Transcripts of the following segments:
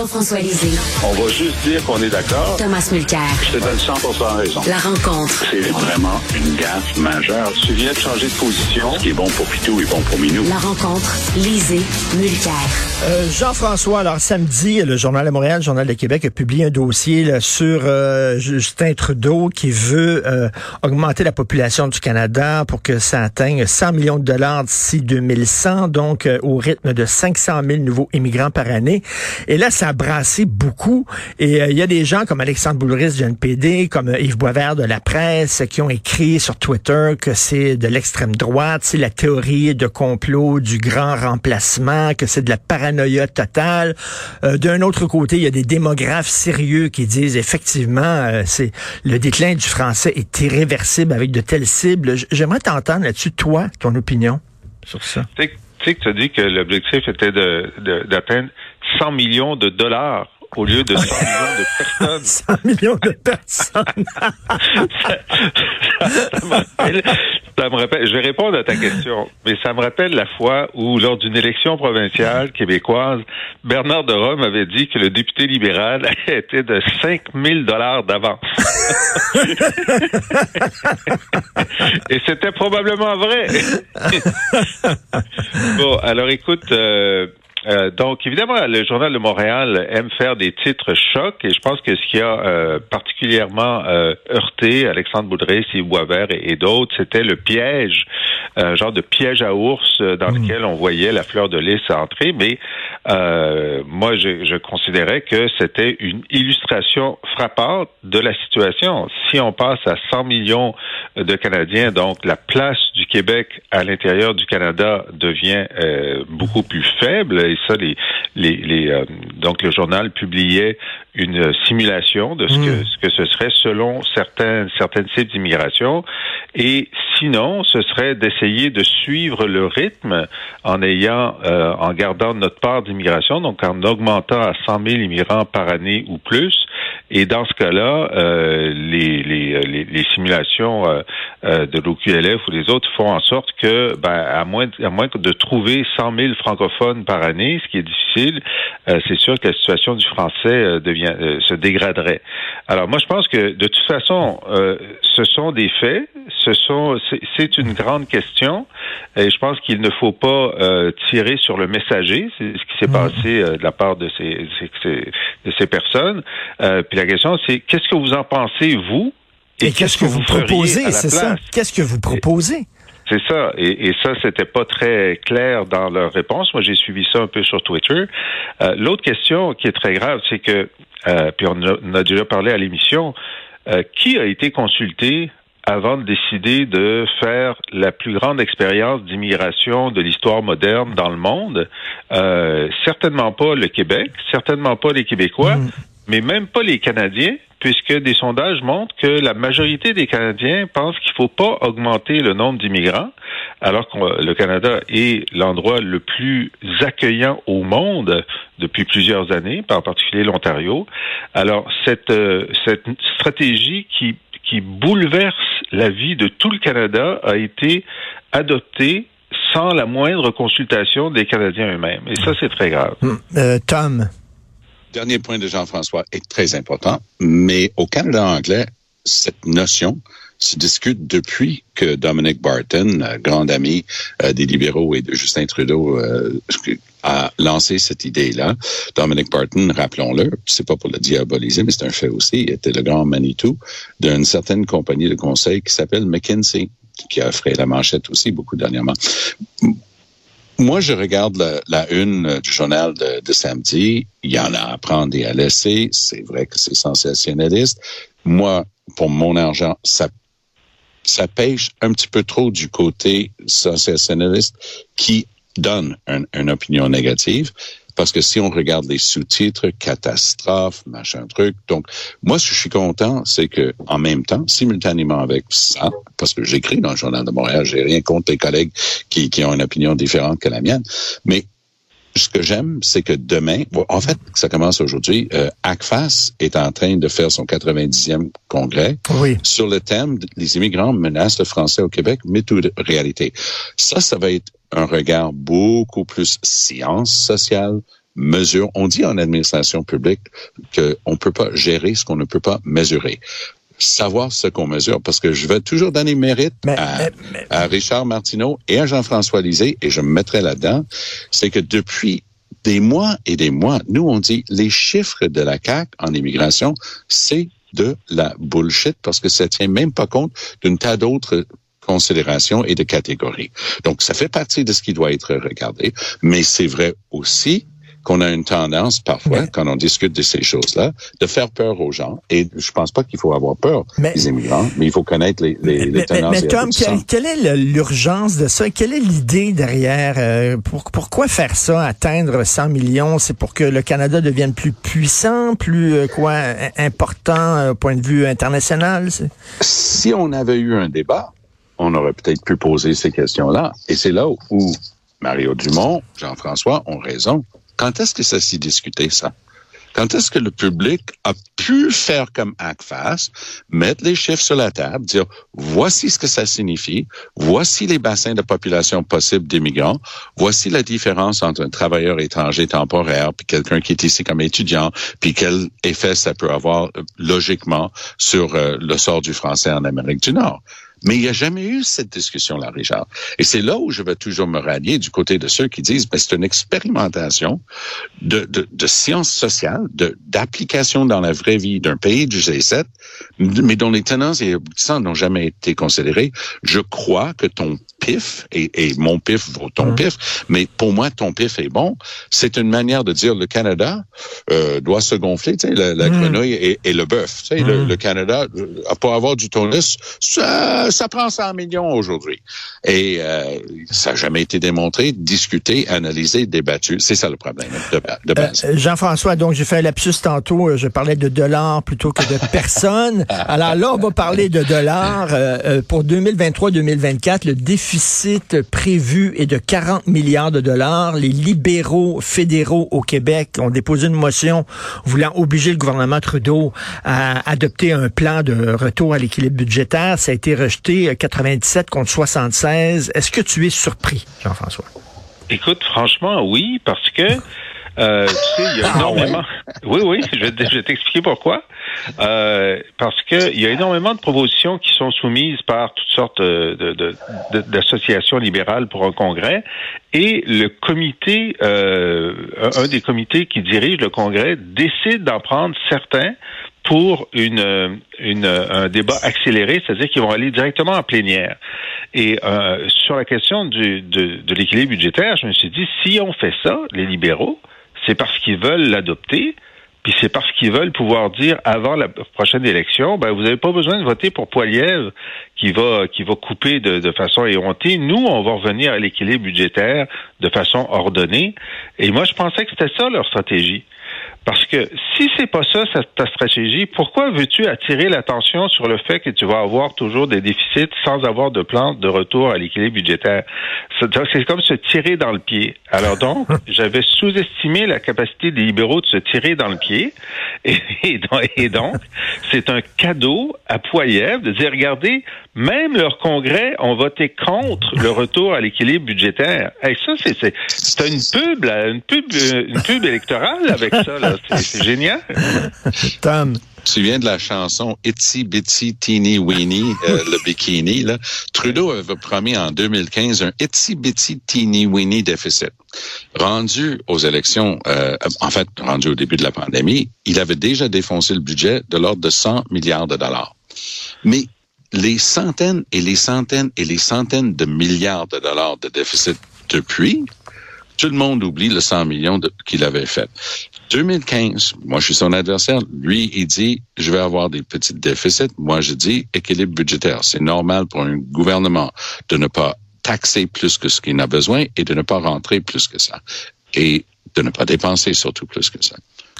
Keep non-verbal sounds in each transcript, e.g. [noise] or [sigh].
Jean-François Lisée. On va juste dire qu'on est d'accord. Thomas Mulcair. Je te donne 100 raison. La rencontre. C'est vraiment une gaffe majeure. Tu viens de changer de position. Ce qui est bon pour Pitou est bon pour Minou. La rencontre. Lisée. Mulcair. Euh, Jean-François, alors samedi, le Journal de Montréal, le Journal de Québec a publié un dossier là, sur euh, Justin Trudeau qui veut euh, augmenter la population du Canada pour que ça atteigne 100 millions de dollars d'ici 2100, donc euh, au rythme de 500 000 nouveaux immigrants par année. Et là, ça brassé beaucoup. Et euh, il y a des gens comme Alexandre Boulris du NPD, comme Yves Boisvert de la presse, qui ont écrit sur Twitter que c'est de l'extrême droite, c'est la théorie de complot du grand remplacement, que c'est de la paranoïa totale. Euh, D'un autre côté, il y a des démographes sérieux qui disent effectivement, euh, c'est le déclin du français est irréversible avec de telles cibles. J'aimerais t'entendre là-dessus, toi, ton opinion sur ça. Tu sais que tu as dit que l'objectif était d'atteindre 100 millions de dollars au lieu de 100 millions de personnes. [laughs] 100 millions de personnes. ça, ça, me rappelle, ça, me rappelle, je vais répondre à ta question, mais ça me rappelle la fois où, lors d'une élection provinciale québécoise, Bernard de Rome avait dit que le député libéral [laughs] était de 5 000 dollars d'avance. [laughs] Et c'était probablement vrai. bon, alors écoute, euh, euh, donc, évidemment, le Journal de Montréal aime faire des titres chocs et je pense que ce qui a euh, particulièrement euh, heurté Alexandre Boudré, Steve Boisvert et, et d'autres, c'était le piège, un genre de piège à ours dans mmh. lequel on voyait la fleur de lys entrer. Mais moi, je, je, considérais que c'était une illustration frappante de la situation. Si on passe à 100 millions de Canadiens, donc la place du Québec à l'intérieur du Canada devient beaucoup plus faible et ça, les, les, les euh, donc le journal publiait une simulation de ce que Hmm. ce que ce serait selon certains certaines cibles d'immigration et sinon ce serait d'essayer de suivre le rythme en ayant euh, en gardant notre part d'immigration donc en augmentant à 100 000 immigrants par année ou plus et dans ce cas-là euh, les, les, les, les simulations euh, de l'OQLF ou les autres font en sorte que ben, à moins à moins de trouver 100 000 francophones par année ce qui est difficile euh, c'est sûr que la situation du français euh, devient euh, se dégraderait. Alors moi je pense que de toute façon ce sont des faits, ce sont c'est une grande question et je pense qu'il ne faut pas tirer sur le messager, c'est ce qui s'est mmh. passé de la part de ces, de ces personnes. puis la question c'est qu'est-ce que vous en pensez vous? Et, et qu'est-ce que, vous proposez, c'est ça? Qu'est-ce que vous proposez? C'est ça. Et, et ça, c'était pas très clair dans leur réponse. Moi, j'ai suivi ça un peu sur Twitter. Euh, L'autre question qui est très grave, c'est que, euh, puis on a, on a, déjà parlé à l'émission, euh, qui a été consulté avant de décider de faire la plus grande expérience d'immigration de l'histoire moderne dans le monde? Euh, certainement pas le Québec, certainement pas les Québécois, mmh. mais même pas les Canadiens puisque des sondages montrent que la majorité des Canadiens pensent qu'il ne faut pas augmenter le nombre d'immigrants, alors que le Canada est l'endroit le plus accueillant au monde depuis plusieurs années, en particulier l'Ontario. Alors cette, euh, cette stratégie qui, qui bouleverse la vie de tout le Canada a été adoptée sans la moindre consultation des Canadiens eux-mêmes. Et ça, c'est très grave. Euh, Tom dernier point de Jean-François est très important, mais au Canada anglais, cette notion se discute depuis que Dominic Barton, grand ami euh, des libéraux et de Justin Trudeau, euh, a lancé cette idée-là. Dominic Barton, rappelons-le, c'est pas pour le diaboliser, mais c'est un fait aussi, était le grand Manitou d'une certaine compagnie de conseil qui s'appelle McKinsey, qui a offert la manchette aussi beaucoup dernièrement. Moi, je regarde la, une du journal de, samedi. Il y en a à prendre et à laisser. C'est vrai que c'est sensationnaliste. Moi, pour mon argent, ça, ça pêche un petit peu trop du côté sensationnaliste qui donne un, une opinion négative. Parce que si on regarde les sous-titres, catastrophe, machin truc. Donc, moi, ce que je suis content, c'est que, en même temps, simultanément avec ça, parce que j'écris dans le Journal de Montréal, j'ai rien contre les collègues qui, qui ont une opinion différente que la mienne, mais ce que j'aime, c'est que demain, en fait, ça commence aujourd'hui, euh, ACFAS est en train de faire son 90e congrès oui. sur le thème « Les immigrants menacent le français au Québec, mais toute réalité ». Ça, ça va être un regard beaucoup plus science sociale, mesure. On dit en administration publique qu'on ne peut pas gérer ce qu'on ne peut pas mesurer savoir ce qu'on mesure, parce que je vais toujours donner mérite à, à, Richard Martineau et à Jean-François Lisée, et je me mettrai là-dedans, c'est que depuis des mois et des mois, nous, on dit les chiffres de la CAC en immigration, c'est de la bullshit parce que ça tient même pas compte d'une tas d'autres considérations et de catégories. Donc, ça fait partie de ce qui doit être regardé, mais c'est vrai aussi qu'on a une tendance parfois, quand on discute de ces choses-là, de faire peur aux gens. Et je pense pas qu'il faut avoir peur des immigrants, mais il faut connaître les, les, mais, tendances. Mais, Tom, quelle, est l'urgence de ça? Quelle est l'idée derrière? Euh, pourquoi faire ça, atteindre 100 millions? C'est pour que le Canada devienne plus puissant, plus euh, quoi, important euh, au point de vue international? Si on avait eu un débat, on aurait peut-être pu poser ces questions-là. Et c'est là où Mario Dumont, Jean-François ont raison. Quand est-ce que ça s'est discuté, ça? Quand est-ce que le public a pu faire comme ACFAS, mettre les chiffres sur la table, dire voici ce que ça signifie, voici les bassins de population possibles d'immigrants, voici la différence entre un travailleur étranger temporaire puis quelqu'un qui est ici comme étudiant, puis quel effet ça peut avoir euh, logiquement sur euh, le sort du français en Amérique du Nord. Mais il n'y a jamais eu cette discussion-là, Richard. Et c'est là où je vais toujours me rallier du côté de ceux qui disent, ben, c'est une expérimentation de, de, de sciences sociales, d'application dans la vraie vie d'un pays du G7, mais dont les tenants et aboutissants n'ont jamais été considérés. Je crois que ton pif, et, et mon pif vaut ton mmh. pif, mais pour moi, ton pif est bon. C'est une manière de dire le Canada euh, doit se gonfler, tu sais, la, la mmh. grenouille et, et, le bœuf. Tu sais, mmh. le, le, Canada, euh, pour avoir du tonus, ça ça prend 100 millions aujourd'hui. Et euh, ça n'a jamais été démontré, discuté, analysé, débattu. C'est ça le problème de, de base. Euh, Jean-François, donc j'ai fait un lapsus tantôt, euh, je parlais de dollars plutôt que de [laughs] personnes. Alors là, on va parler de dollars. Euh, pour 2023-2024, le déficit prévu est de 40 milliards de dollars. Les libéraux fédéraux au Québec ont déposé une motion voulant obliger le gouvernement Trudeau à adopter un plan de retour à l'équilibre budgétaire. Ça a été rejeté 97 euh, contre 76. Est-ce que tu es surpris, Jean-François? Écoute, franchement, oui, parce que euh, tu sais, il y a ah énormément. Oui, oui, je vais, t'expliquer pourquoi. Euh, parce que il y a énormément de propositions qui sont soumises par toutes sortes d'associations libérales pour un congrès, et le comité, un des comités qui dirige le congrès, décide d'en prendre certains pour une, une, un débat accéléré, c'est-à-dire qu'ils vont aller directement en plénière. Et euh, sur la question du, de, de l'équilibre budgétaire, je me suis dit, si on fait ça, les libéraux, c'est parce qu'ils veulent l'adopter, puis c'est parce qu'ils veulent pouvoir dire avant la prochaine élection, ben vous n'avez pas besoin de voter pour Poiliev qui va qui va couper de, de façon éhontée. Nous, on va revenir à l'équilibre budgétaire de façon ordonnée. Et moi, je pensais que c'était ça leur stratégie. Parce que si c'est pas ça, ta stratégie, pourquoi veux-tu attirer l'attention sur le fait que tu vas avoir toujours des déficits sans avoir de plan de retour à l'équilibre budgétaire? C'est comme se tirer dans le pied. Alors donc, [laughs] j'avais sous-estimé la capacité des libéraux de se tirer dans le pied. Et, donc, c'est un cadeau à Poiliev de dire, regardez, même leur congrès ont voté contre le retour à l'équilibre budgétaire. Et ça, c'est une pub, une pub, une pub électorale avec ça. Là. C'est [laughs] génial. Tom. Tu viens de la chanson Itsy Bitsy Teeny Weeny, euh, le bikini. Là? Trudeau avait promis en 2015 un Itsy Bitsy Teeny Weeny déficit. Rendu aux élections, euh, en fait, rendu au début de la pandémie, il avait déjà défoncé le budget de l'ordre de 100 milliards de dollars. Mais les centaines et les centaines et les centaines de milliards de dollars de déficit depuis, tout le monde oublie le 100 millions qu'il avait fait. 2015, moi je suis son adversaire. Lui, il dit, je vais avoir des petits déficits. Moi, je dis équilibre budgétaire. C'est normal pour un gouvernement de ne pas taxer plus que ce qu'il n'a besoin et de ne pas rentrer plus que ça. Et de ne pas dépenser surtout plus que ça.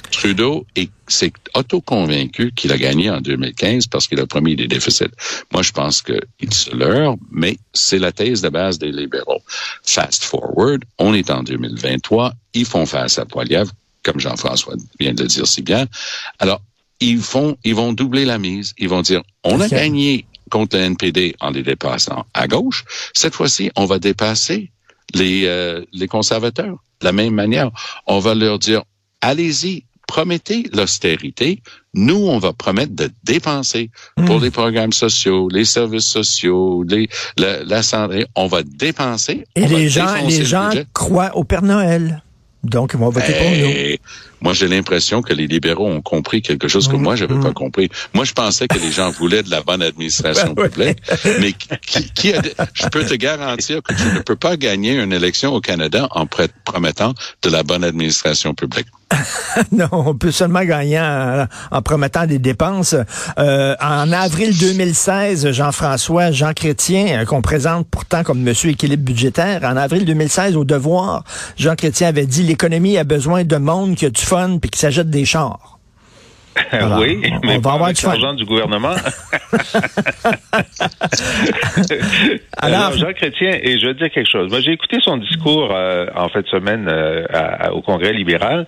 Trudeau s'est auto-convaincu qu'il a gagné en 2015 parce qu'il a promis des déficits. Moi, je pense qu'il se leurre, mais c'est la thèse de base des libéraux. Fast forward, on est en 2023, ils font face à Poiliev, comme Jean-François vient de le dire si bien. Alors, ils font, ils vont doubler la mise. Ils vont dire, on a gagné contre le NPD en les dépassant à gauche. Cette fois-ci, on va dépasser les, euh, les conservateurs. De la même manière, on va leur dire, allez-y, promettez l'austérité. Nous, on va promettre de dépenser pour Mm. les programmes sociaux, les services sociaux, les, la, la santé. On va dépenser. Et les gens, les le gens budget. croient au Père Noël. Donc, ils vont voter pour nous. Eh, moi, j'ai l'impression que les libéraux ont compris quelque chose que Mhm. moi, j'avais pas compris. Moi, je pensais que les gens voulaient de la bonne administration [laughs] Ben publique. Mais qui, qui a, je peux te garantir que tu ne peux pas gagner une élection au Canada en promettant de la bonne administration publique. [laughs] Non, on peut seulement gagner en, promettant des dépenses. Euh, en avril 2016, Jean-François, Jean Chrétien, euh, qu'on présente pourtant comme Monsieur équilibre budgétaire, en avril 2016, au devoir, Jean Chrétien avait dit l'économie a besoin de monde qui a du fun puis qui s'achète des chars. Oui, On mais va pas avoir avec l'argent du gouvernement. [laughs] Alors- Alors, Jean Chrétien, et je veux dire quelque chose. Moi, j'ai écouté son discours euh, en fin de semaine euh, à- au Congrès libéral,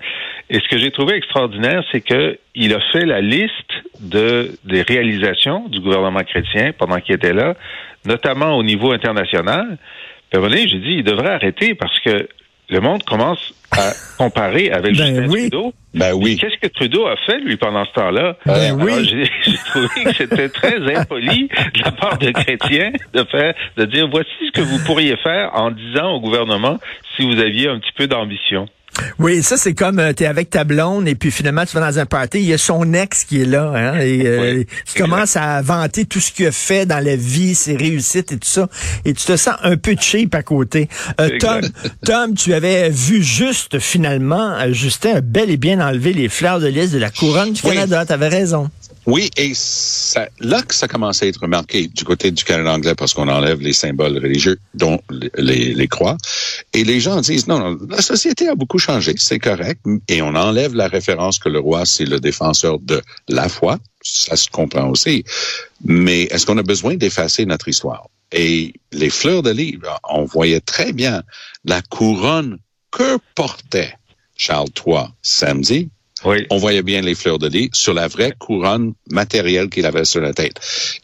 et ce que j'ai trouvé extraordinaire, c'est que il a fait la liste de des réalisations du gouvernement chrétien pendant qu'il était là, notamment au niveau international. Puis à un moment donné, j'ai dit, il devrait arrêter parce que le monde commence à comparer avec Ben Justin oui. Trudeau. Ben oui. Qu'est-ce que Trudeau a fait, lui, pendant ce temps-là? Ben Alors, oui. J'ai j'ai trouvé que c'était très impoli de la part de chrétiens de faire, de dire voici ce que vous pourriez faire en disant au gouvernement si vous aviez un petit peu d'ambition. Oui, ça c'est comme euh, t'es avec ta blonde et puis finalement tu vas dans un party, il y a son ex qui est là, hein, et euh, qui commence à vanter tout ce qu'il a fait dans la vie, ses réussites et tout ça, et tu te sens un peu cheap à côté. Euh, Tom, Exact. Tom, tu avais vu juste finalement, Justin a bel et bien enlevé les fleurs de lys de la couronne du Oui. Canada. T'avais raison. Oui, et ça, là que ça commence à être remarqué du côté du Canada anglais parce qu'on enlève les symboles religieux, dont les, les, croix. Et les gens disent, non, non, la société a beaucoup changé, c'est correct. Et on enlève la référence que le roi, c'est le défenseur de la foi. Ça se comprend aussi. Mais est-ce qu'on a besoin d'effacer notre histoire? Et les fleurs de lys, on voyait très bien la couronne que portait Charles III samedi Oui. on voyait bien les fleurs de lys sur la vraie couronne matérielle qu'il avait sur la tête.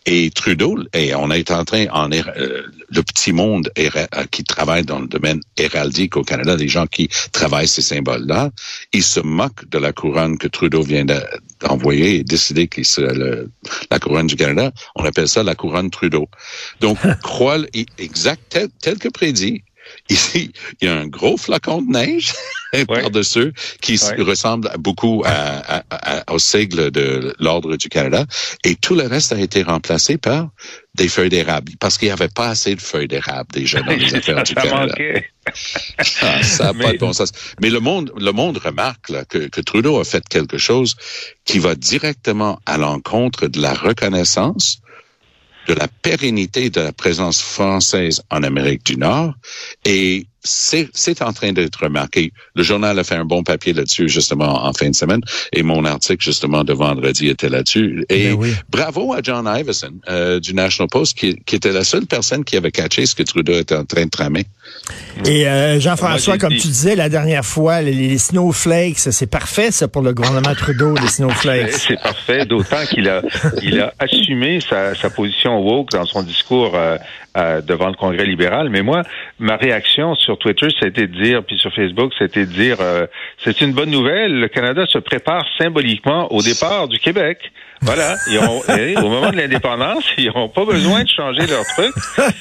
Et Trudeau, et on est en train, en, euh, le petit monde euh, qui travaille dans le domaine héraldique au Canada, les gens qui travaillent ces symboles-là, ils se moquent de la couronne que Trudeau vient de- d'envoyer et décider qu'il serait le- la couronne du Canada. On appelle ça la couronne Trudeau. Donc, [laughs] croit, exact, tel, tel que prédit, [laughs] Ici, il y a un gros flacon de neige [laughs] par-dessus qui Ouais. ressemble beaucoup à- à- à- au sigle de l'Ordre du Canada. Et tout le reste a été remplacé par des feuilles d'érable parce qu'il n'y avait pas assez de feuilles d'érable déjà dans les affaires du ça Canada. manquait. [laughs] Ah, ça n'a pas Mais- de bon sens. Mais le monde, le monde remarque là, que, que Trudeau a fait quelque chose qui va directement à l'encontre de la reconnaissance de la pérennité de la présence française en Amérique du Nord et c'est c'est en train d'être remarqué. Le journal a fait un bon papier là-dessus justement en fin de semaine et mon article justement de vendredi était là-dessus. Et Ben oui. bravo à John Iverson euh, du National Post qui, qui était la seule personne qui avait catché ce que Trudeau était en train de tramer. Et euh, Jean-François, comme dit- tu disais la dernière fois, les, les snowflakes, c'est parfait ça pour le gouvernement [laughs] Trudeau, les snowflakes. c'est parfait, d'autant qu'il a, il a assumé sa, sa position woke dans son discours euh, euh, devant le Congrès libéral. Mais moi, ma réaction sur Twitter, c'était de dire, puis sur Facebook, c'était de dire, euh, c'est une bonne nouvelle, le Canada se prépare symboliquement au départ du Québec. Voilà, ils ont, [laughs] eh, au moment de l'indépendance, ils n'auront pas besoin de changer leur truc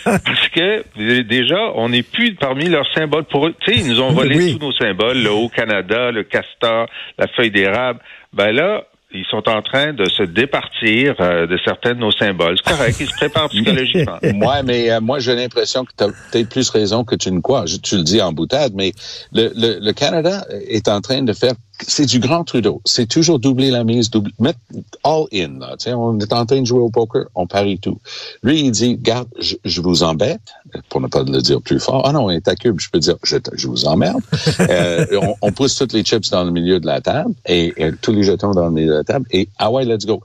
parce que euh, déjà, on n'est plus parmi leurs symboles. Pour eux, tu sais, ils nous ont volé Oui. tous nos symboles, le Haut-Canada, le castor, la feuille d'érable. Ben là, ils sont en train de se départir euh, de certains de nos symboles. C'est correct, ils se préparent psychologiquement. [laughs] moi, mais euh, moi, j'ai l'impression que tu as peut-être plus raison que tu ne crois. Je- tu le dis en boutade, mais le, le, le Canada est en train de faire. C'est du grand Trudeau. C'est toujours doubler la mise, doubler, mettre all in. Là, on est en train de jouer au poker, on parie tout. Lui, il dit, garde, je, je vous embête, pour ne pas le dire plus fort. Ah non, on est à cube, je peux dire, je, je vous emmerde. [laughs] Euh, on, on pousse toutes les chips dans le milieu de la table et, et tous les jetons dans le milieu de la table et ah ouais, let's go.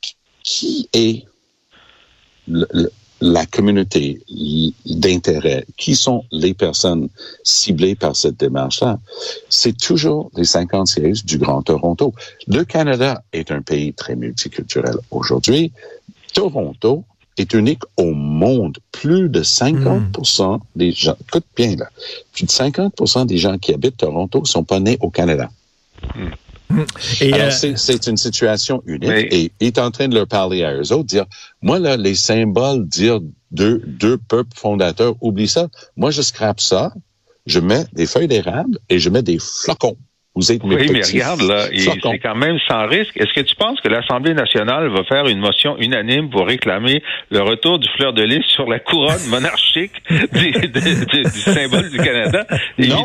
Qui- Qui est le- le- la communauté d'intérêt, qui sont les personnes ciblées par cette démarche-là, c'est toujours les 50 sièges du Grand Toronto. Le Canada est un pays très multiculturel aujourd'hui. Toronto est unique au monde. Plus de 50 des gens, écoute bien là, plus de 50% des gens qui habitent Toronto sont pas nés au Canada. Et, Alors, euh, c'est- c'est une situation unique Mais- et il est en train de leur parler à eux autres, dire, moi, là, les symboles, dire deux, deux peuples fondateurs, oublie ça. Moi, je scrape ça, je mets des feuilles d'érable et je mets des flocons. Vous êtes mes Oui, mais petits regarde, là, c'est quand même sans risque. Est-ce que tu penses que l'Assemblée nationale va faire une motion unanime pour réclamer le retour du fleur de lys sur la couronne monarchique du, de- de- du symbole du Canada? Non,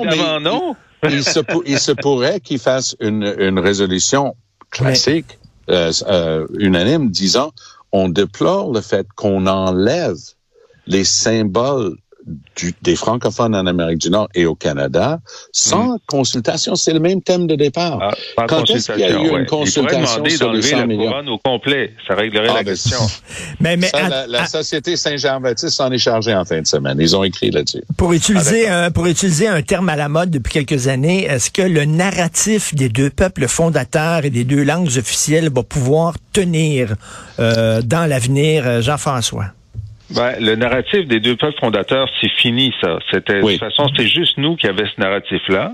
Évidemment, mais- non. Il, se, pour- il se pourrait qu'il fasse une, une résolution classique, euh, euh, unanime, disant on déplore le fait qu'on enlève les symboles du- des francophones en Amérique du Nord et au Canada sans consultation. C'est le même thème de départ. Ah, pas Quand est-ce qu'il y a eu une consultation Il sur les d'enlever 100 la millions? couronne au complet. Ça réglerait Ah, la ben, question. [laughs] mais mais Ça, à- la, la à- Société Saint-Jean-Baptiste s'en est chargée en fin de semaine. Ils ont écrit là-dessus. pour utiliser Ah, un, pour utiliser un terme à la mode depuis quelques années, est-ce que le narratif des deux peuples fondateurs et des deux langues officielles va pouvoir tenir euh, dans l'avenir, euh, Jean-François? Ben, le narratif des deux peuples fondateurs, c'est fini, ça. C'était, Oui. De toute façon, c'est juste nous qui avions ce narratif-là.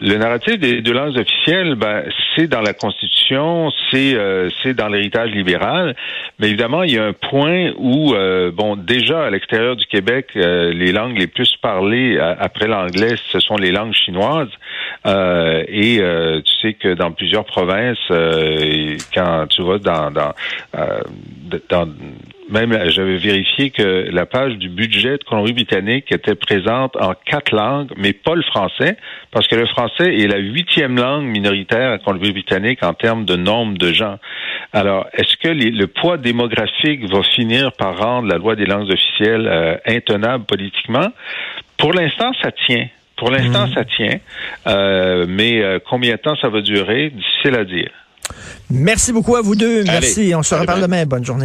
Le narratif des deux langues officielles, ben, c'est dans la Constitution, c'est euh, c'est dans l'héritage libéral. Mais évidemment, il y a un point où, euh, bon, déjà à l'extérieur du Québec, euh, les langues les plus parlées euh, après l'anglais, ce sont les langues chinoises. Euh, et euh, tu sais que dans plusieurs provinces, euh, quand tu vas dans dans, dans même j'avais vérifié que la page du budget de Colombie-Britannique était présente en quatre langues, mais pas le français, parce que le français est la huitième langue minoritaire à Colombie-Britannique en termes de nombre de gens. Alors, est-ce que les- le poids démographique va finir par rendre la loi des langues officielles euh, intenable politiquement? Pour l'instant, ça tient. Pour l'instant, ça tient. Euh, mais euh, combien de temps ça va durer? Difficile à dire. Merci beaucoup à vous deux. Merci. On se reparle demain. Bonne journée.